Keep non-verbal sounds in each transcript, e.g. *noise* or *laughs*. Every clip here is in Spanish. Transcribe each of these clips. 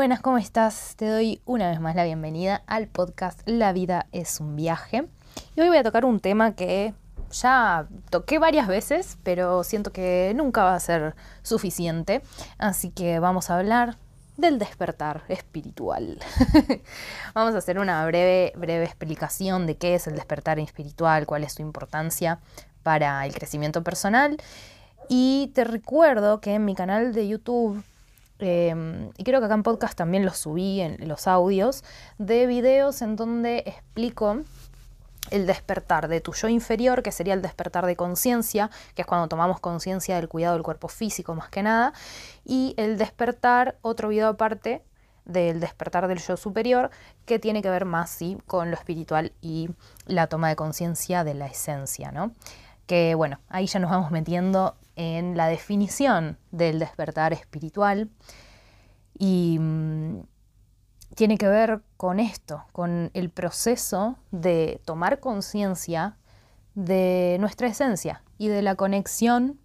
buenas, ¿cómo estás? Te doy una vez más la bienvenida al podcast La vida es un viaje. Y hoy voy a tocar un tema que ya toqué varias veces, pero siento que nunca va a ser suficiente. Así que vamos a hablar del despertar espiritual. *laughs* vamos a hacer una breve, breve explicación de qué es el despertar espiritual, cuál es su importancia para el crecimiento personal. Y te recuerdo que en mi canal de YouTube Em, y creo que acá en podcast también los subí en los audios, de videos en donde explico el despertar de tu yo inferior, que sería el despertar de conciencia, que es cuando tomamos conciencia del cuidado del cuerpo físico más que nada, y el despertar, otro video aparte, del despertar del yo superior, que tiene que ver más sí, con lo espiritual y la toma de conciencia de la esencia, ¿no? Que bueno, ahí ya nos vamos metiendo en la definición del despertar espiritual y mm, tiene que ver con esto, con el proceso de tomar conciencia de nuestra esencia y de la conexión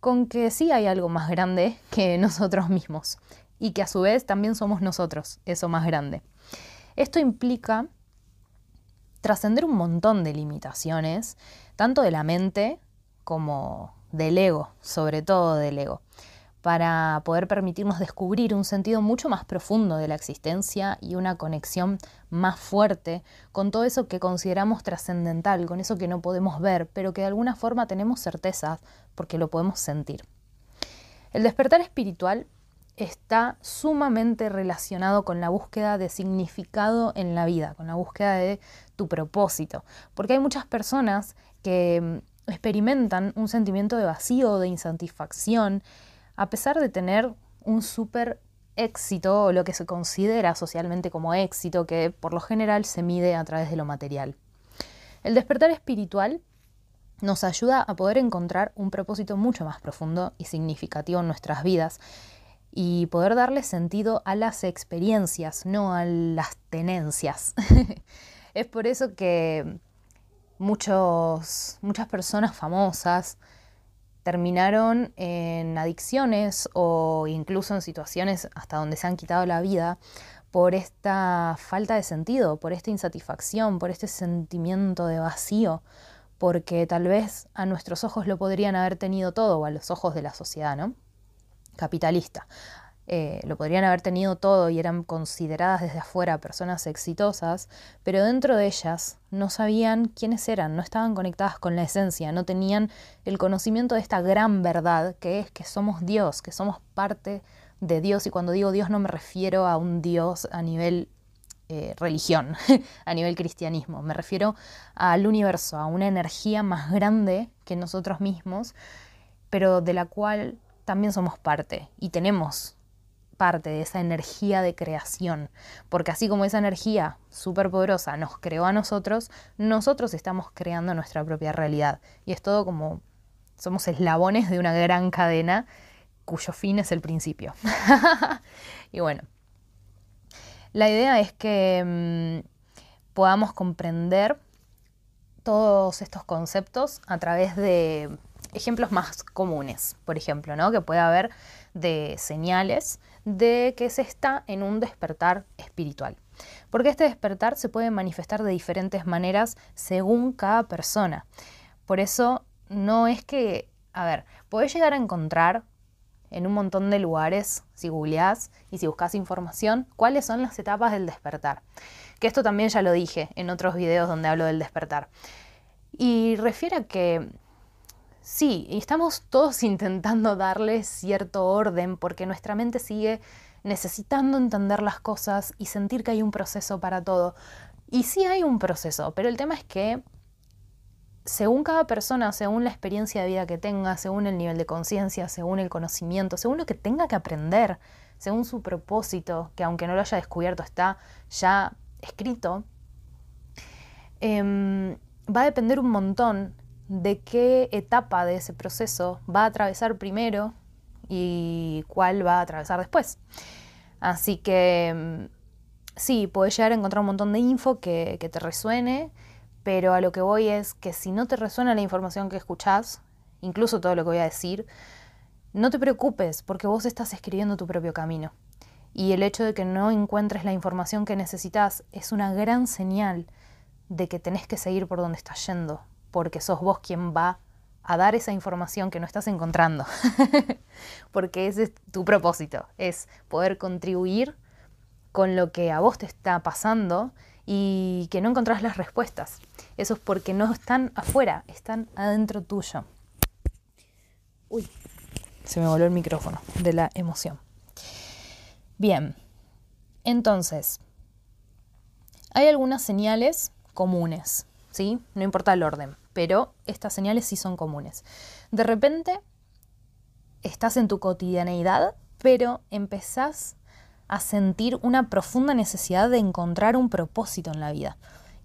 con que sí hay algo más grande que *laughs* nosotros mismos y que a su vez también somos nosotros, eso más grande. Esto implica trascender un montón de limitaciones, tanto de la mente como del ego, sobre todo del ego, para poder permitirnos descubrir un sentido mucho más profundo de la existencia y una conexión más fuerte con todo eso que consideramos trascendental, con eso que no podemos ver, pero que de alguna forma tenemos certezas porque lo podemos sentir. El despertar espiritual está sumamente relacionado con la búsqueda de significado en la vida, con la búsqueda de tu propósito, porque hay muchas personas que experimentan un sentimiento de vacío, de insatisfacción, a pesar de tener un súper éxito o lo que se considera socialmente como éxito, que por lo general se mide a través de lo material. El despertar espiritual nos ayuda a poder encontrar un propósito mucho más profundo y significativo en nuestras vidas y poder darle sentido a las experiencias, no a las tenencias. *laughs* es por eso que muchos, muchas personas famosas terminaron en adicciones o incluso en situaciones hasta donde se han quitado la vida por esta falta de sentido, por esta insatisfacción, por este sentimiento de vacío, porque tal vez a nuestros ojos lo podrían haber tenido todo, o a los ojos de la sociedad, ¿no? Capitalista. Eh, lo podrían haber tenido todo y eran consideradas desde afuera personas exitosas, pero dentro de ellas no sabían quiénes eran, no estaban conectadas con la esencia, no tenían el conocimiento de esta gran verdad que es que somos Dios, que somos parte de Dios. Y cuando digo Dios no me refiero a un Dios a nivel eh, religión, *laughs* a nivel cristianismo, me refiero al universo, a una energía más grande que nosotros mismos, pero de la cual también somos parte y tenemos parte de esa energía de creación, porque así como esa energía superpoderosa nos creó a nosotros, nosotros estamos creando nuestra propia realidad. Y es todo como somos eslabones de una gran cadena cuyo fin es el principio. *laughs* y bueno, la idea es que mm, podamos comprender todos estos conceptos a través de ejemplos más comunes, por ejemplo, ¿no? que puede haber de señales de que se está en un despertar espiritual. Porque este despertar se puede manifestar de diferentes maneras según cada persona. Por eso no es que, a ver, podés llegar a encontrar en un montón de lugares, si googleás y si buscas información, cuáles son las etapas del despertar. Que esto también ya lo dije en otros videos donde hablo del despertar. Y refiere a que Sí, estamos todos *laughs* intentando darle cierto orden porque nuestra mente sigue necesitando entender las cosas y sentir que hay un proceso para todo. Y sí hay un proceso, pero el tema es que según cada persona, según la experiencia de vida que tenga, según el nivel de conciencia, según el conocimiento, según lo que tenga que aprender, según su propósito, que aunque no lo haya descubierto está ya escrito, em, va a depender un montón de qué etapa de ese proceso va a atravesar primero y cuál va a atravesar después. Así que em, sí, puedes llegar a encontrar un montón de info que, que te resuene pero a lo que voy es que si no te resuena la información que escuchás, incluso todo lo que voy a decir, no te preocupes porque vos estás escribiendo tu propio camino. Y el hecho de que no encuentres la información que necesitas es una gran señal de que tenés que seguir por donde estás yendo, porque sos vos quien va a dar esa información que no estás encontrando. *laughs* porque ese es tu propósito, es poder contribuir con lo que a vos te está pasando y que no encontrás las respuestas. Eso es porque no están afuera, están adentro tuyo. Uy, se me volvió el micrófono de la emoción. Bien, entonces, hay algunas señales comunes, No importa el orden, pero estas señales sí son comunes. De repente, estás en tu cotidianeidad, pero empezás a sentir una profunda necesidad de encontrar un propósito en la vida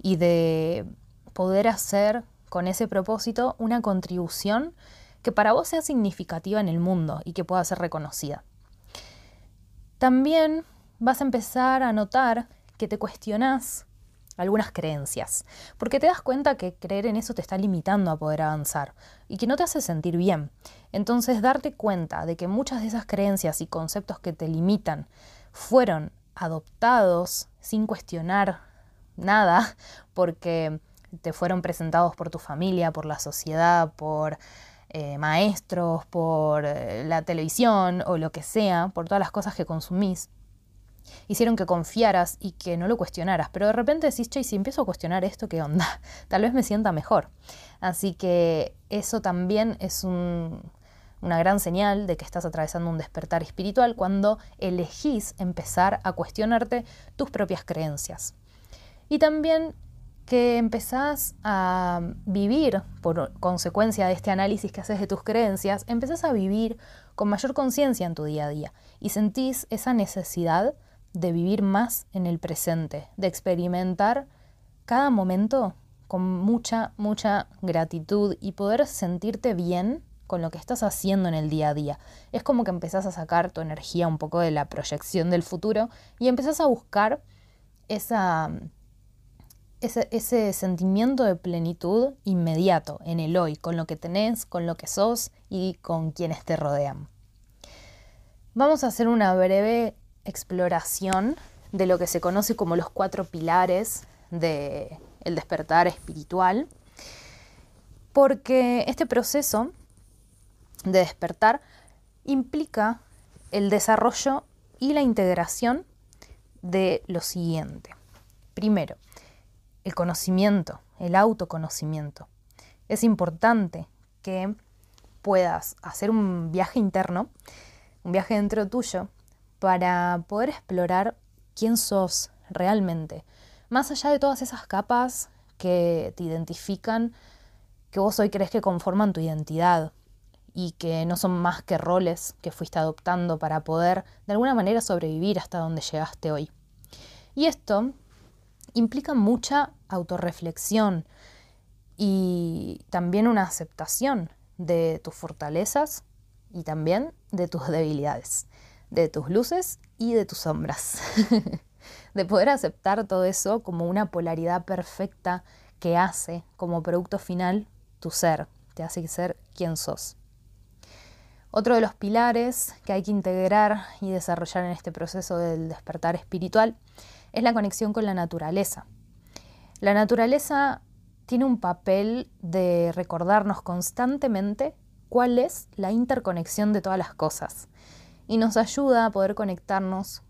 y de poder hacer con ese propósito una contribución que para vos sea significativa en el mundo y que pueda ser reconocida. También vas a empezar a notar que te cuestionás algunas creencias, porque te das cuenta que creer en eso te está limitando a poder avanzar y que no te hace sentir bien. Entonces, darte cuenta de que muchas de esas creencias y conceptos que te limitan fueron adoptados sin cuestionar nada, porque te fueron presentados por tu familia, por la sociedad, por eh, maestros, por eh, la televisión o lo que sea, por todas las cosas que consumís, hicieron que confiaras y que no lo cuestionaras. Pero de repente decís, che, si empiezo a cuestionar esto, ¿qué onda? *laughs* Tal vez me sienta mejor. Así que eso también es un, una gran señal de que estás atravesando un despertar espiritual cuando elegís empezar a cuestionarte tus propias creencias. Y también que empezás a vivir, por consecuencia de este análisis que haces de tus creencias, empezás a vivir con mayor conciencia en tu día a día y sentís esa necesidad de vivir más en el presente, de experimentar cada momento con mucha, mucha gratitud y poder sentirte bien con lo que estás haciendo en el día a día. Es como que empezás a sacar tu energía un poco de la proyección del futuro y empezás a buscar esa, ese, ese, sentimiento de plenitud inmediato en el hoy, con lo que tenés, con lo que sos y con quienes te rodean. Vamos a hacer una breve exploración de lo que se conoce como los cuatro pilares del el despertar espiritual, porque este proceso de despertar implica el desarrollo y la integración de lo siguiente. Primero, el conocimiento, el autoconocimiento. Es importante que puedas hacer un viaje interno, un viaje dentro tuyo, para poder explorar quién sos realmente, más allá de todas esas capas que te identifican, que vos hoy crees que conforman tu identidad, y que no son más que roles que fuiste adoptando para poder de alguna manera sobrevivir hasta donde llegaste hoy. Y esto implica mucha autorreflexión y también una aceptación de tus fortalezas y también de tus debilidades, de tus luces y de tus sombras. *laughs* de poder aceptar todo eso como una polaridad perfecta que hace como producto final tu ser, te hace ser quien sos. Otro de los pilares que hay que integrar y desarrollar en este proceso del despertar espiritual es la conexión con la naturaleza. La naturaleza tiene un papel de recordarnos constantemente cuál es la interconexión de todas las cosas y nos ayuda a poder conectarnos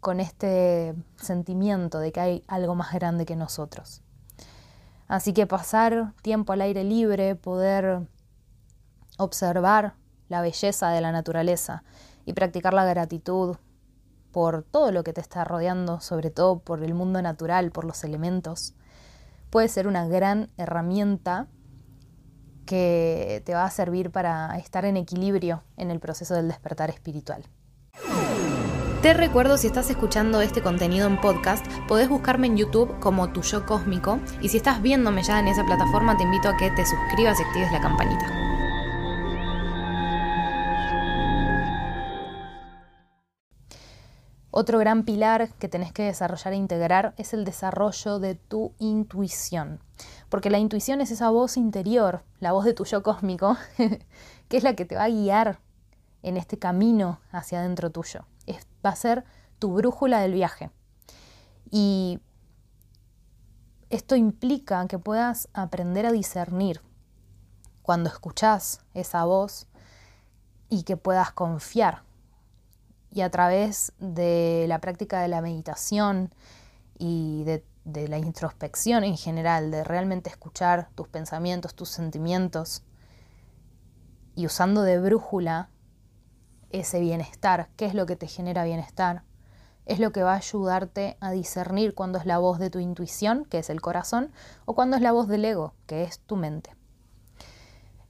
con este sentimiento de que hay algo más grande que nosotros. Así que pasar tiempo al aire libre, poder observar la belleza de la naturaleza y practicar la gratitud por todo lo que te está rodeando, sobre todo por el mundo natural, por los elementos, puede ser una gran herramienta que te va a servir para estar en equilibrio en el proceso del despertar espiritual. Te recuerdo, si estás escuchando este contenido en podcast, podés buscarme en YouTube como Tu Yo Cósmico y si estás viéndome ya en esa plataforma, te invito a que te suscribas y actives la campanita. Otro gran pilar que tenés que desarrollar e integrar es el desarrollo de tu intuición. Porque la intuición es esa voz interior, la voz de tu yo cósmico, *laughs* que es la que te va a guiar en este camino hacia adentro tuyo. va a ser tu brújula del viaje. Y esto implica que puedas aprender a discernir cuando escuchás esa voz y que puedas confiar y a través de la práctica de la meditación y de, la introspección en general, de realmente escuchar tus pensamientos, tus sentimientos y usando de brújula ese bienestar, qué es lo que te genera bienestar, es lo que va a ayudarte a discernir cuándo es la voz de tu intuición, que es el corazón, o cuándo es la voz del ego, que es tu mente.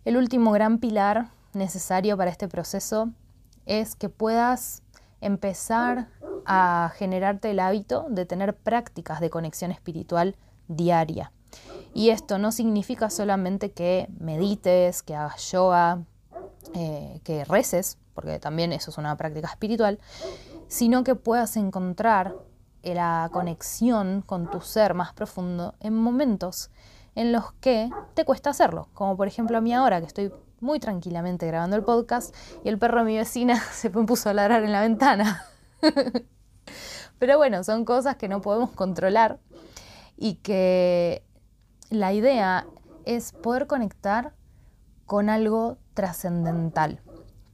El último gran pilar necesario para este proceso es que puedas empezar a generarte el hábito de tener prácticas de conexión espiritual diaria. Y esto no significa solamente que medites, que hagas yoga, eh, que reces, porque también eso es una práctica espiritual, sino que puedas encontrar la conexión con tu ser más profundo en momentos en los que te cuesta hacerlo, como por ejemplo a mí ahora que estoy muy tranquilamente grabando el podcast y el perro de mi vecina *laughs* se puso a ladrar en la ventana. *laughs* Pero bueno, son cosas que no podemos controlar y que la idea es poder conectar con algo trascendental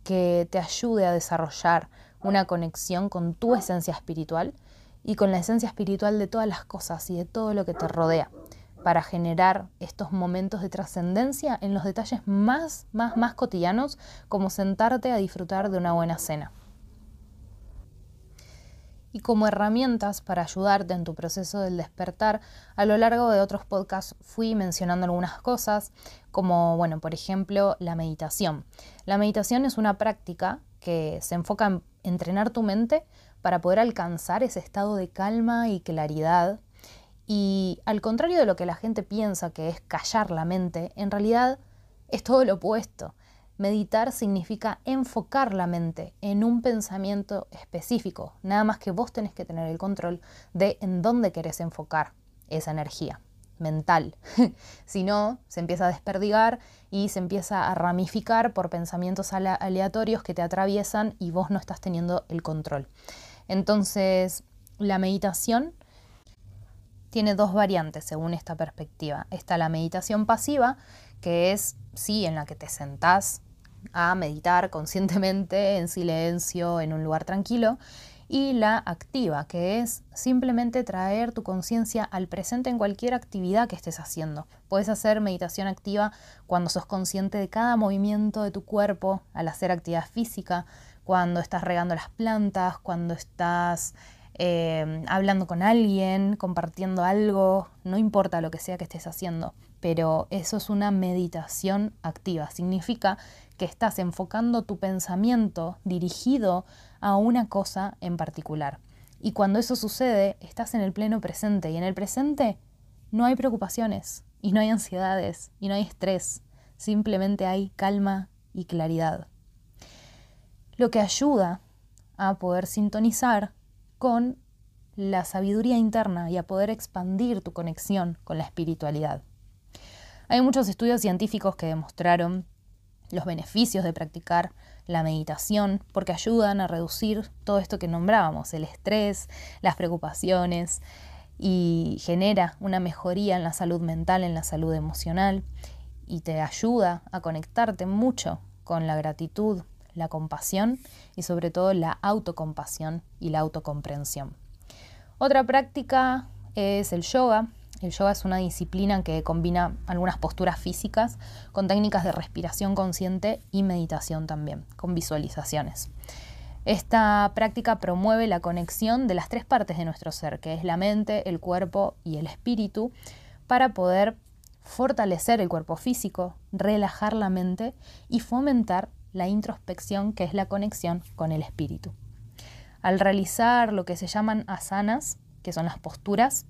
que te ayude a desarrollar una conexión con tu esencia espiritual y con la esencia espiritual de todas las cosas y de todo lo que te rodea para generar estos momentos de trascendencia en los detalles más, más, más cotidianos, como sentarte a disfrutar de una buena cena. Y como herramientas para ayudarte en tu proceso del despertar, a lo largo de otros podcasts fui mencionando algunas cosas, como, bueno, por ejemplo, la meditación. La meditación es una práctica que se enfoca en entrenar tu mente para poder alcanzar ese estado de calma y claridad y al contrario de lo que la gente piensa que es callar la mente, en realidad es todo lo opuesto. Meditar significa enfocar la mente en un pensamiento específico, nada más que vos tenés que tener el control de en dónde querés enfocar esa energía mental. *laughs* si no, se empieza a desperdigar y se empieza a ramificar por pensamientos aleatorios que te atraviesan y vos no estás teniendo el control. Entonces, la meditación tiene dos variantes según esta perspectiva. Está la meditación pasiva, que es, sí, en la que te sentás a meditar conscientemente, en silencio, en un lugar tranquilo, y la activa, que es simplemente traer tu conciencia al presente en cualquier actividad que estés haciendo. Puedes hacer meditación activa cuando sos consciente de cada movimiento de tu cuerpo al hacer actividad física, cuando estás regando las plantas, cuando estás Em, hablando con alguien, compartiendo algo, no importa lo que sea que estés haciendo, pero eso es una meditación activa. Significa que estás enfocando tu pensamiento dirigido a una cosa en particular. Y cuando eso sucede, estás en el pleno presente. Y en el presente no hay preocupaciones, y no hay ansiedades, y no hay estrés. Simplemente hay calma y claridad. Lo que ayuda a poder sintonizar con la sabiduría interna y a poder expandir tu conexión con la espiritualidad. Hay muchos estudios científicos que demostraron los beneficios de practicar la meditación porque ayudan a reducir todo esto que nombrábamos, el estrés, las preocupaciones y genera una mejoría en la salud mental, en la salud emocional y te ayuda a conectarte mucho con la gratitud, la compasión y sobre todo la autocompasión y la autocomprensión. Otra práctica es el yoga. El yoga es una disciplina que combina algunas posturas físicas con técnicas de respiración consciente y meditación también, con visualizaciones. Esta práctica promueve la conexión de las tres partes de nuestro ser, que es la mente, el cuerpo y el espíritu, para poder fortalecer el cuerpo físico, relajar la mente y fomentar la introspección, que es la conexión con el espíritu. Al realizar lo que se llaman asanas, que son las posturas,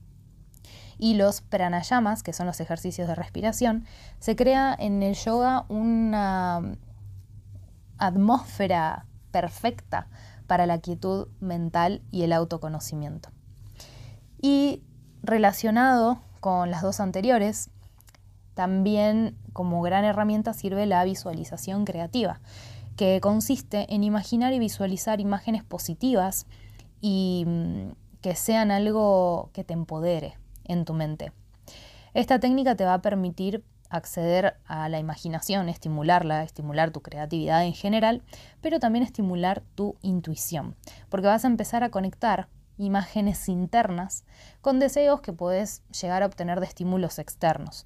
y los pranayamas, que son los ejercicios de respiración, se crea en el yoga una atmósfera perfecta para la quietud mental y el autoconocimiento. Y relacionado con las dos anteriores, también como gran herramienta sirve la visualización creativa, que consiste en imaginar y visualizar imágenes positivas y mm, que sean algo que te empodere en tu mente. Esta técnica te va a permitir acceder a la imaginación, estimularla, estimular tu creatividad en general, pero también estimular tu intuición, porque vas a empezar a conectar imágenes internas con deseos que puedes llegar a obtener de estímulos externos.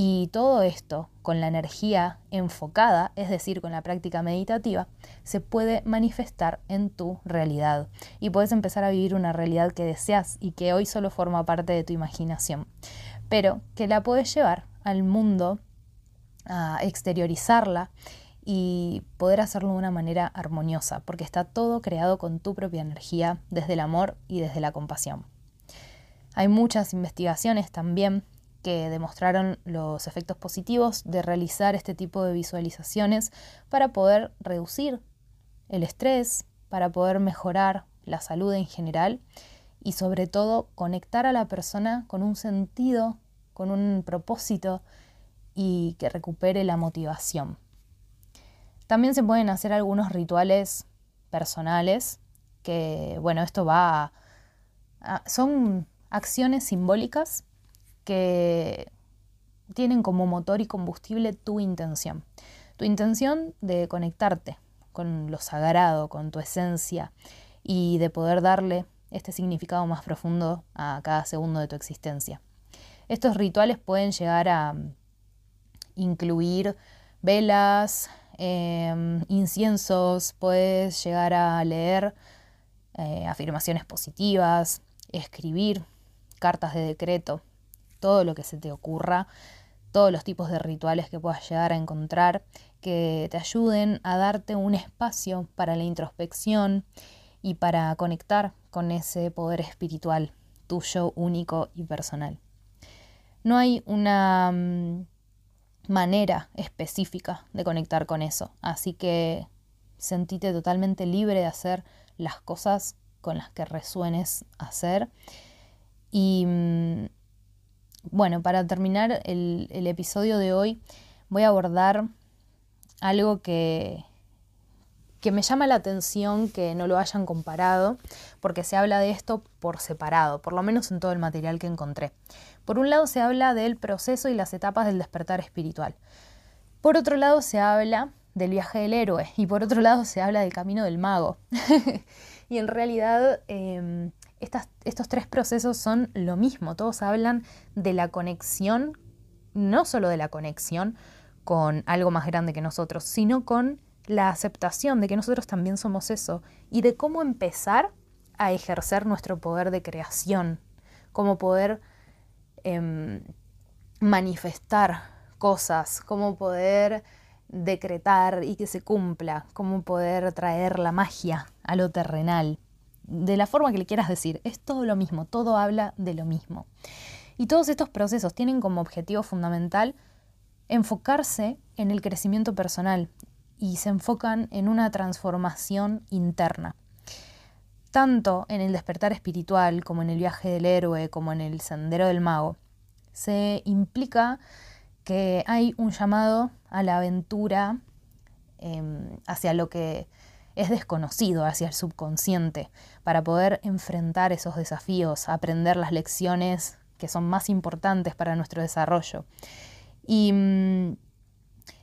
Y todo esto, con la energía enfocada, es decir, con la práctica meditativa, se puede manifestar en tu realidad. Y puedes empezar a vivir una realidad que deseas y que hoy solo forma parte de tu imaginación, pero que la puedes llevar al mundo, a exteriorizarla y poder hacerlo de una manera armoniosa, porque está todo creado con tu propia energía, desde el amor y desde la compasión. Hay muchas investigaciones también que demostraron los efectos positivos de realizar este tipo de visualizaciones para poder reducir el estrés, para poder mejorar la salud en general y sobre todo conectar a la persona con un sentido, con un propósito y que recupere la motivación. También se pueden hacer algunos rituales personales que, bueno, esto va a, son acciones simbólicas que tienen como motor y combustible tu intención. Tu intención de conectarte con lo sagrado, con tu esencia y de poder darle este significado más profundo a cada segundo de tu existencia. Estos rituales pueden llegar a incluir velas, em, inciensos, puedes llegar a leer eh, afirmaciones positivas, escribir cartas de decreto, todo lo que se te ocurra, todos los tipos de rituales que puedas llegar a encontrar que te ayuden a darte un espacio para la introspección y para conectar con ese poder espiritual tuyo, único y personal. No hay una mm, manera específica de conectar con eso, así que sentite totalmente libre de hacer las cosas con las que resuenes hacer y mm, bueno, para terminar el, episodio de hoy voy a abordar algo que, que me llama la atención que no lo hayan comparado, porque se habla de esto por separado, por lo menos en todo el material que encontré. Por un lado se habla del proceso y las etapas del despertar espiritual. Por otro lado se habla del viaje del héroe y por otro lado se habla del camino del mago. *laughs* y en realidad estos tres procesos son lo mismo, todos hablan de la conexión, no solo de la conexión con algo más grande que nosotros, sino con la aceptación de que nosotros también somos eso y de cómo empezar a ejercer nuestro poder de creación, cómo poder em, manifestar cosas, cómo poder decretar y que se cumpla, cómo poder traer la magia a lo terrenal de la forma que le quieras decir, es todo lo mismo, todo habla de lo mismo. Y todos estos procesos tienen como objetivo fundamental enfocarse en el crecimiento personal y se enfocan en una transformación interna. Tanto en el despertar espiritual como en el viaje del héroe, como en el sendero del mago, se implica que hay un llamado a la aventura em, hacia lo que es desconocido hacia el subconsciente para poder enfrentar esos desafíos, aprender las lecciones que son más importantes para nuestro desarrollo. Y mm,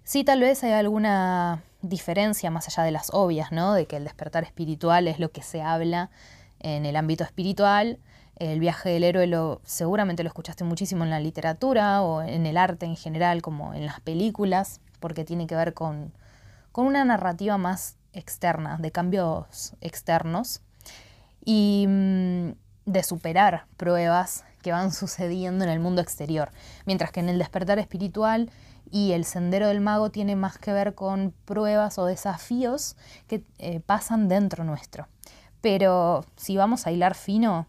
sí, tal vez hay alguna diferencia más allá de las obvias, ¿no? De que el despertar espiritual es lo que se habla en el ámbito espiritual. El viaje del héroe lo, seguramente lo escuchaste muchísimo en la literatura o en el arte en general, como en las películas, porque tiene que ver con, con una narrativa más externa, de cambios externos y mm, de superar pruebas que van *laughs* sucediendo en el mundo exterior, mientras que en el despertar espiritual y el sendero del mago tiene más que ver con pruebas o desafíos que eh, pasan dentro nuestro. Pero si vamos a hilar fino,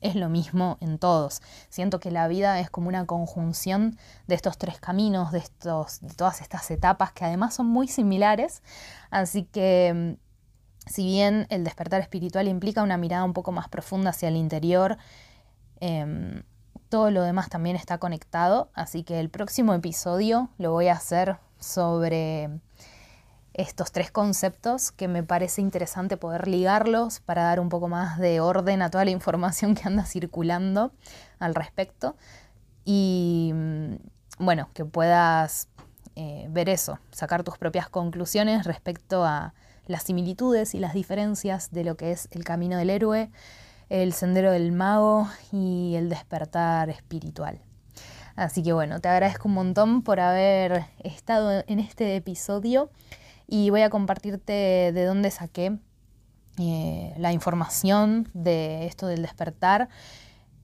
es lo mismo en todos. Siento que la vida es como una conjunción de estos tres caminos, de, estos, de todas estas etapas que además son muy similares. Así que mm, si bien el despertar espiritual implica una mirada un poco más profunda hacia el interior, em, todo lo demás también está conectado. Así que el próximo episodio lo voy a hacer sobre estos tres conceptos que me parece interesante poder ligarlos para dar un poco más de orden a toda la información que anda circulando al respecto y mm, bueno, que puedas eh, ver eso, sacar tus propias conclusiones respecto a las similitudes y las diferencias de lo que es el camino del héroe, el sendero del mago y el despertar espiritual. Así que bueno, te agradezco un montón por haber estado en este episodio y voy a compartirte de dónde saqué eh, la información de esto del despertar,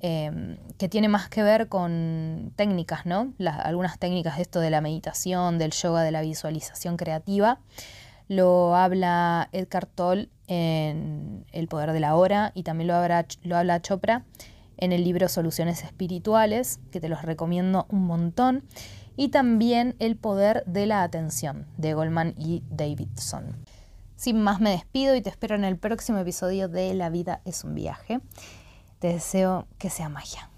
em, que tiene más que ver con técnicas, ¿no? algunas técnicas de esto de la meditación, del yoga, de la visualización creativa. Lo habla Edgar Toll en El Poder de la Hora y también lo lo habla Chopra en el libro Soluciones Espirituales, que te los recomiendo un montón y también El poder de la atención de Goldman y Davidson. Sin más me despido y te espero en el próximo episodio de La vida es un viaje. Te deseo que sea magia.